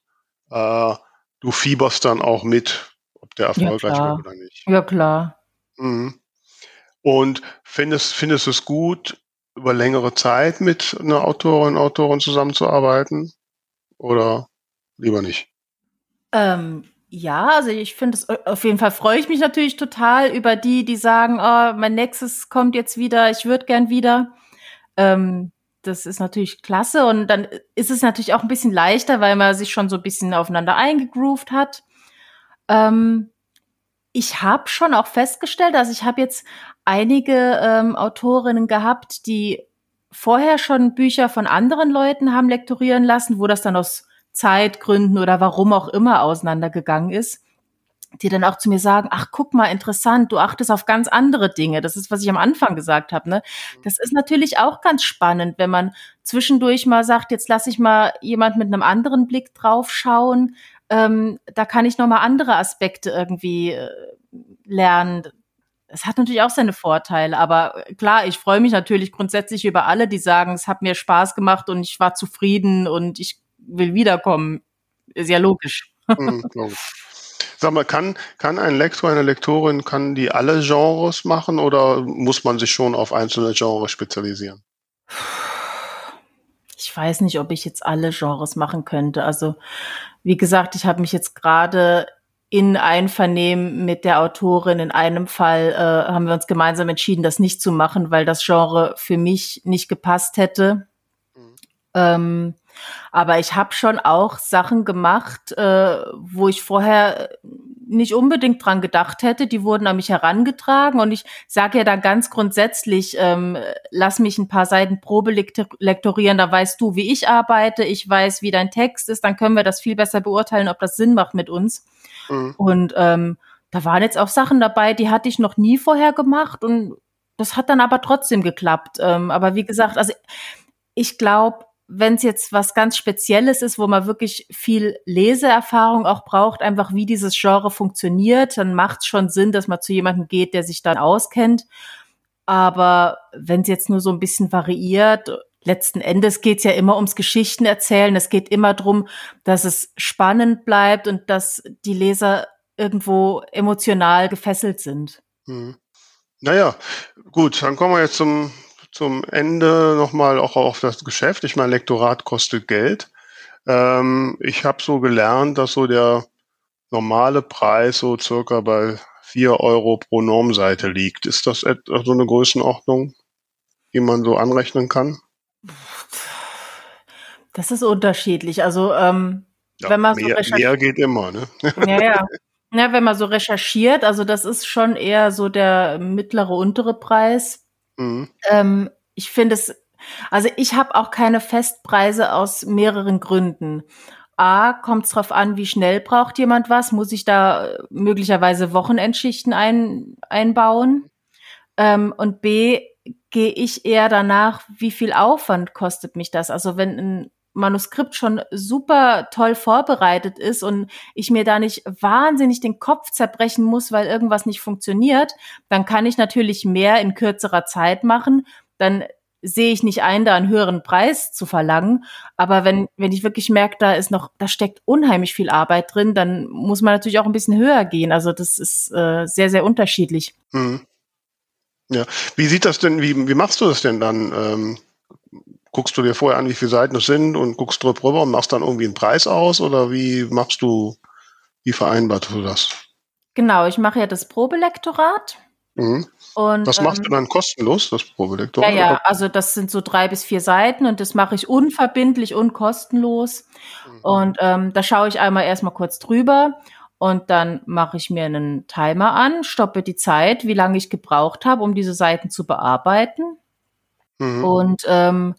äh, du fieberst dann auch mit, ob der erfolgreich ja, wird oder nicht. Ja, klar. Mhm. Und findest, findest du es gut, über längere Zeit mit einer Autorin, Autorin zusammenzuarbeiten? Oder lieber nicht? Ähm, ja, also ich finde es auf jeden Fall freue ich mich natürlich total über die, die sagen, oh, mein nächstes kommt jetzt wieder, ich würde gern wieder. Ähm, das ist natürlich klasse und dann ist es natürlich auch ein bisschen leichter, weil man sich schon so ein bisschen aufeinander eingegroovt hat. Ähm, ich habe schon auch festgestellt, also ich habe jetzt einige ähm, Autorinnen gehabt, die vorher schon Bücher von anderen Leuten haben lektorieren lassen, wo das dann aus Zeitgründen oder warum auch immer auseinandergegangen ist die dann auch zu mir sagen, ach guck mal, interessant, du achtest auf ganz andere Dinge. Das ist, was ich am Anfang gesagt habe. Ne? Das ist natürlich auch ganz spannend, wenn man zwischendurch mal sagt, jetzt lasse ich mal jemand mit einem anderen Blick drauf schauen. ähm, da kann ich nochmal andere Aspekte irgendwie äh, lernen. Es hat natürlich auch seine Vorteile, aber klar, ich freue mich natürlich grundsätzlich über alle, die sagen, es hat mir Spaß gemacht und ich war zufrieden und ich will wiederkommen. Ist ja logisch. Mhm, Sag mal, kann, kann ein Lektor, eine Lektorin, kann die alle Genres machen oder muss man sich schon auf einzelne Genres spezialisieren? Ich weiß nicht, ob ich jetzt alle Genres machen könnte. Also, wie gesagt, ich habe mich jetzt gerade in Einvernehmen mit der Autorin in einem Fall äh, haben wir uns gemeinsam entschieden, das nicht zu machen, weil das Genre für mich nicht gepasst hätte. Mhm. Ähm, aber ich habe schon auch Sachen gemacht, äh, wo ich vorher nicht unbedingt dran gedacht hätte. Die wurden an mich herangetragen und ich sage ja dann ganz grundsätzlich, ähm, lass mich ein paar Seiten Probe lektorieren, da weißt du, wie ich arbeite, ich weiß, wie dein Text ist, dann können wir das viel besser beurteilen, ob das Sinn macht mit uns. Mhm. Und ähm, da waren jetzt auch Sachen dabei, die hatte ich noch nie vorher gemacht und das hat dann aber trotzdem geklappt. Ähm, aber wie gesagt, also ich glaube, wenn es jetzt was ganz Spezielles ist, wo man wirklich viel Leseerfahrung auch braucht, einfach wie dieses Genre funktioniert, dann macht es schon Sinn, dass man zu jemandem geht, der sich dann auskennt. Aber wenn es jetzt nur so ein bisschen variiert, letzten Endes geht es ja immer ums Geschichten erzählen. Es geht immer drum, dass es spannend bleibt und dass die Leser irgendwo emotional gefesselt sind. Hm. Naja, gut, dann kommen wir jetzt zum zum Ende nochmal auch auf das Geschäft. Ich meine, Lektorat kostet Geld. Ähm, ich habe so gelernt, dass so der normale Preis so circa bei vier Euro pro Normseite liegt. Ist das so eine Größenordnung, die man so anrechnen kann? Das ist unterschiedlich. Also ähm, ja, wenn man mehr, so mehr geht immer, ne? Ja, ja. Ja, wenn man so recherchiert, also das ist schon eher so der mittlere, untere Preis. Mhm. Ähm, ich finde es, also ich habe auch keine Festpreise aus mehreren Gründen. A, kommt es darauf an, wie schnell braucht jemand was? Muss ich da äh, möglicherweise Wochenendschichten ein, einbauen? Ähm, und B, gehe ich eher danach, wie viel Aufwand kostet mich das? Also wenn ein Manuskript schon super toll vorbereitet ist und ich mir da nicht wahnsinnig den Kopf zerbrechen muss, weil irgendwas nicht funktioniert, dann kann ich natürlich mehr in kürzerer Zeit machen. Dann sehe ich nicht ein, da einen höheren Preis zu verlangen. Aber wenn, wenn ich wirklich merke, da ist noch, da steckt unheimlich viel Arbeit drin, dann muss man natürlich auch ein bisschen höher gehen. Also das ist äh, sehr, sehr unterschiedlich. Mhm. Ja, wie sieht das denn, wie, wie machst du das denn dann? Ähm, guckst du dir vorher an, wie viele Seiten es sind und guckst drüber und machst dann irgendwie einen Preis aus oder wie machst du, wie vereinbart du das? Genau, ich mache ja das Probelektorat. Mhm. Und, Was machst ähm, du dann kostenlos, das Probelektorat? Ja, ja, also das sind so drei bis vier Seiten und das mache ich unverbindlich und kostenlos. Mhm. Und ähm, da schaue ich einmal erstmal kurz drüber und dann mache ich mir einen Timer an, stoppe die Zeit, wie lange ich gebraucht habe, um diese Seiten zu bearbeiten. Mhm. Und ähm,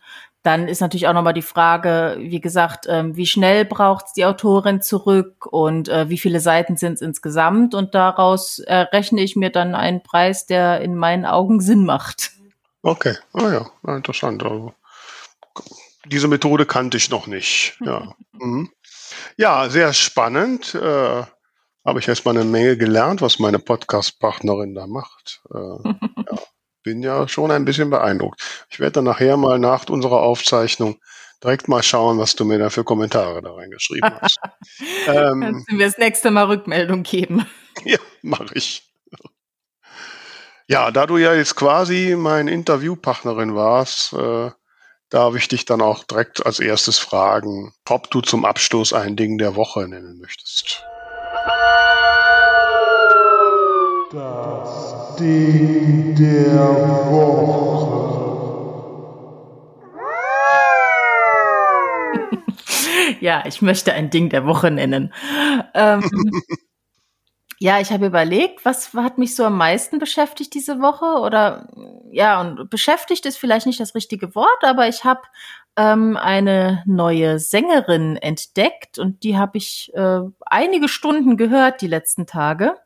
dann ist natürlich auch nochmal die Frage, wie gesagt, ähm, wie schnell braucht die Autorin zurück und äh, wie viele Seiten sind es insgesamt? Und daraus äh, rechne ich mir dann einen Preis, der in meinen Augen Sinn macht. Okay, ah ja, interessant. Also, diese Methode kannte ich noch nicht. Ja, mhm. ja sehr spannend. Äh, Habe ich erstmal eine Menge gelernt, was meine Podcast-Partnerin da macht. Äh, ja bin ja schon ein bisschen beeindruckt. Ich werde dann nachher mal nach unserer Aufzeichnung direkt mal schauen, was du mir da für Kommentare da reingeschrieben hast. ähm, Kannst du mir das nächste Mal Rückmeldung geben? Ja, mache ich. Ja, da du ja jetzt quasi meine Interviewpartnerin warst, äh, darf ich dich dann auch direkt als erstes fragen, ob du zum Abschluss ein Ding der Woche nennen möchtest. Das Ding der Woche. ja, ich möchte ein Ding der Woche nennen. Ähm, ja, ich habe überlegt, was hat mich so am meisten beschäftigt diese Woche? Oder ja, und beschäftigt ist vielleicht nicht das richtige Wort, aber ich habe ähm, eine neue Sängerin entdeckt und die habe ich äh, einige Stunden gehört die letzten Tage.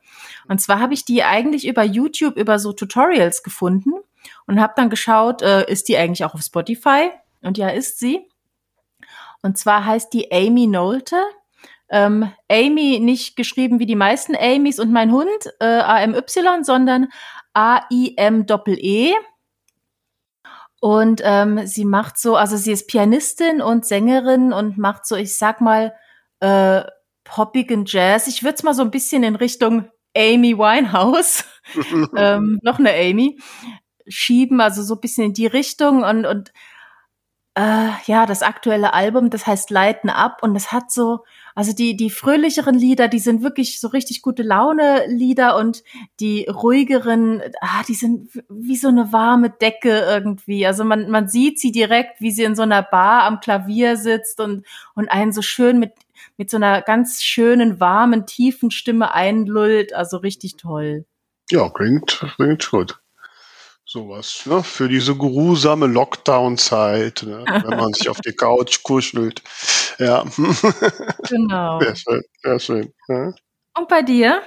Und zwar habe ich die eigentlich über YouTube über so Tutorials gefunden und habe dann geschaut, äh, ist die eigentlich auch auf Spotify? Und ja, ist sie. Und zwar heißt die Amy Nolte. ähm, Amy nicht geschrieben wie die meisten Amys und mein Hund, äh, A-M-Y, sondern A-I-M-Doppel-E. Und ähm, sie macht so, also sie ist Pianistin und Sängerin und macht so, ich sag mal, äh, poppigen Jazz. Ich würde es mal so ein bisschen in Richtung Amy Winehouse, ähm, noch eine Amy, schieben, also so ein bisschen in die Richtung und, und äh, ja, das aktuelle Album, das heißt Leiten ab und es hat so, also die, die fröhlicheren Lieder, die sind wirklich so richtig gute Laune Lieder und die ruhigeren, ah, die sind wie so eine warme Decke irgendwie. Also man, man sieht sie direkt, wie sie in so einer Bar am Klavier sitzt und, und einen so schön mit, mit so einer ganz schönen, warmen, tiefen Stimme einlullt. Also richtig toll. Ja, klingt, klingt gut sowas, ne? Für diese geruhsame Lockdown-Zeit, ne? wenn man sich auf die Couch kuschelt. Ja. Genau. Sehr schön, sehr schön. Ja. Und bei dir?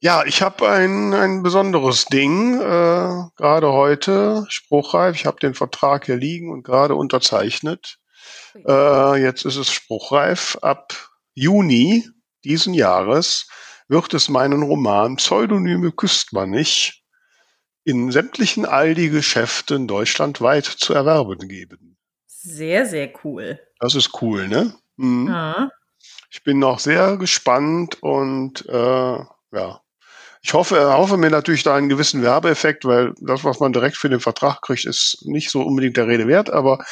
Ja, ich habe ein, ein besonderes Ding, äh, gerade heute, spruchreif. Ich habe den Vertrag hier liegen und gerade unterzeichnet. Äh, jetzt ist es spruchreif. Ab Juni diesen Jahres wird es meinen Roman Pseudonyme küsst man nicht in sämtlichen Aldi-Geschäften deutschlandweit zu erwerben geben. Sehr, sehr cool. Das ist cool, ne? Mhm. Ja. Ich bin noch sehr gespannt und äh, ja. Ich hoffe, hoffe mir natürlich da einen gewissen Werbeeffekt, weil das, was man direkt für den Vertrag kriegt, ist nicht so unbedingt der Rede wert, aber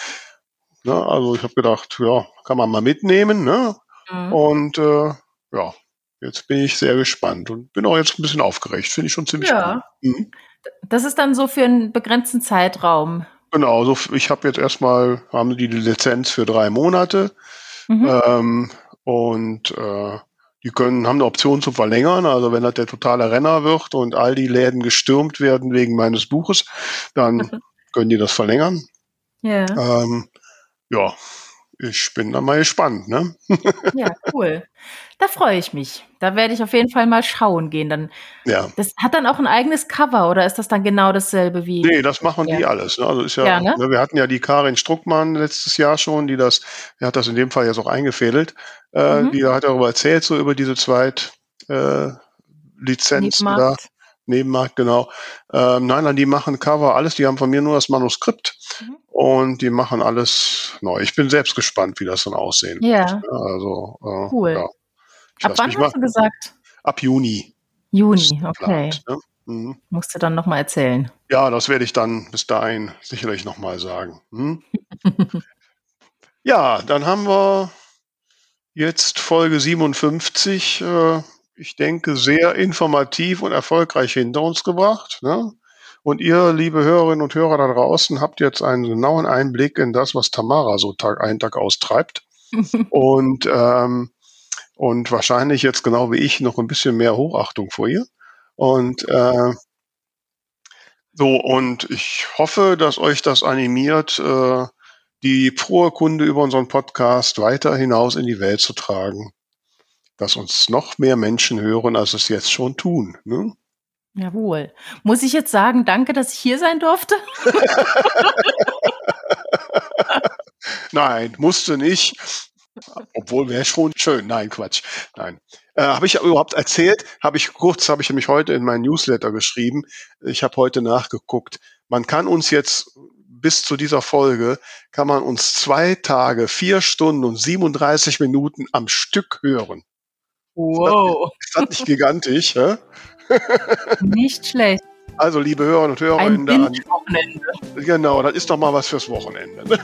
ne, also ich habe gedacht, ja, kann man mal mitnehmen, ne? Mhm. Und äh, ja, jetzt bin ich sehr gespannt und bin auch jetzt ein bisschen aufgeregt. Finde ich schon ziemlich Ja. cool. Mhm. Das ist dann so für einen begrenzten Zeitraum. Genau, so ich habe jetzt erstmal, haben die die Lizenz für drei Monate Mhm. ähm, und äh, die können, haben eine Option zu verlängern. Also wenn das der totale Renner wird und all die Läden gestürmt werden wegen meines Buches, dann können die das verlängern. Ja. Ähm, ja, ich bin dann mal gespannt, ne? ja, cool. Da freue ich mich. Da werde ich auf jeden Fall mal schauen gehen. Dann, Ja. das hat dann auch ein eigenes Cover oder ist das dann genau dasselbe wie? Nee, das machen die Ja. alles. Ne? Also ist ja, Ja, ne? ne? wir hatten ja die Karin Struckmann letztes Jahr schon, die das, die hat das in dem Fall jetzt auch eingefädelt, äh, Mhm. die hat darüber erzählt, so über diese Zweit äh, Lizenzen da. Nebenmarkt. Genau. Ähm, nein, nein, die machen Cover, alles, die haben von mir nur das Manuskript Mhm. und die machen alles neu. Ich bin selbst gespannt, wie das dann aussehen Ja. wird. ne? Also, äh, Cool. ja. Ab wann hast mal, du gesagt? ab Juni. Juni, okay. geplant, ne? Mhm. Musst du dann nochmal erzählen. Ja, das werde ich dann bis dahin sicherlich nochmal sagen. Hm? ja, dann haben wir jetzt Folge 57, äh, ich denke, sehr informativ und erfolgreich hinter uns gebracht. Ne? Und ihr, liebe Hörerinnen und Hörer da draußen, habt jetzt einen genauen Einblick in das, was Tamara so Tag ein, Tag austreibt. und, ähm, und wahrscheinlich jetzt genau wie ich noch ein bisschen mehr Hochachtung vor ihr. Und äh, so, und ich hoffe, dass euch das animiert, äh, die frohe Kunde über unseren Podcast weiter hinaus in die Welt zu tragen. Dass uns noch mehr Menschen hören, als es jetzt schon tun. Ne? Jawohl. Muss ich jetzt sagen, danke, dass ich hier sein durfte? Nein, musste nicht. Obwohl wäre schon schön. Nein, Quatsch. Nein. Äh, habe ich überhaupt erzählt? Habe ich kurz, habe ich nämlich heute in meinen Newsletter geschrieben. Ich habe heute nachgeguckt. Man kann uns jetzt bis zu dieser Folge kann man uns zwei Tage, vier Stunden und 37 Minuten am Stück hören. Wow. Ist das nicht gigantisch? Hä? Nicht schlecht. Also, liebe Hörerinnen und Hörer, Ein in der, an, Binge-Wochenende. genau, das ist doch mal was fürs Wochenende.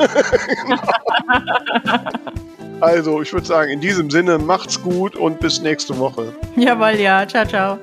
also, ich würde sagen, in diesem Sinne, macht's gut und bis nächste Woche. Jawohl, ja. Ciao, ciao.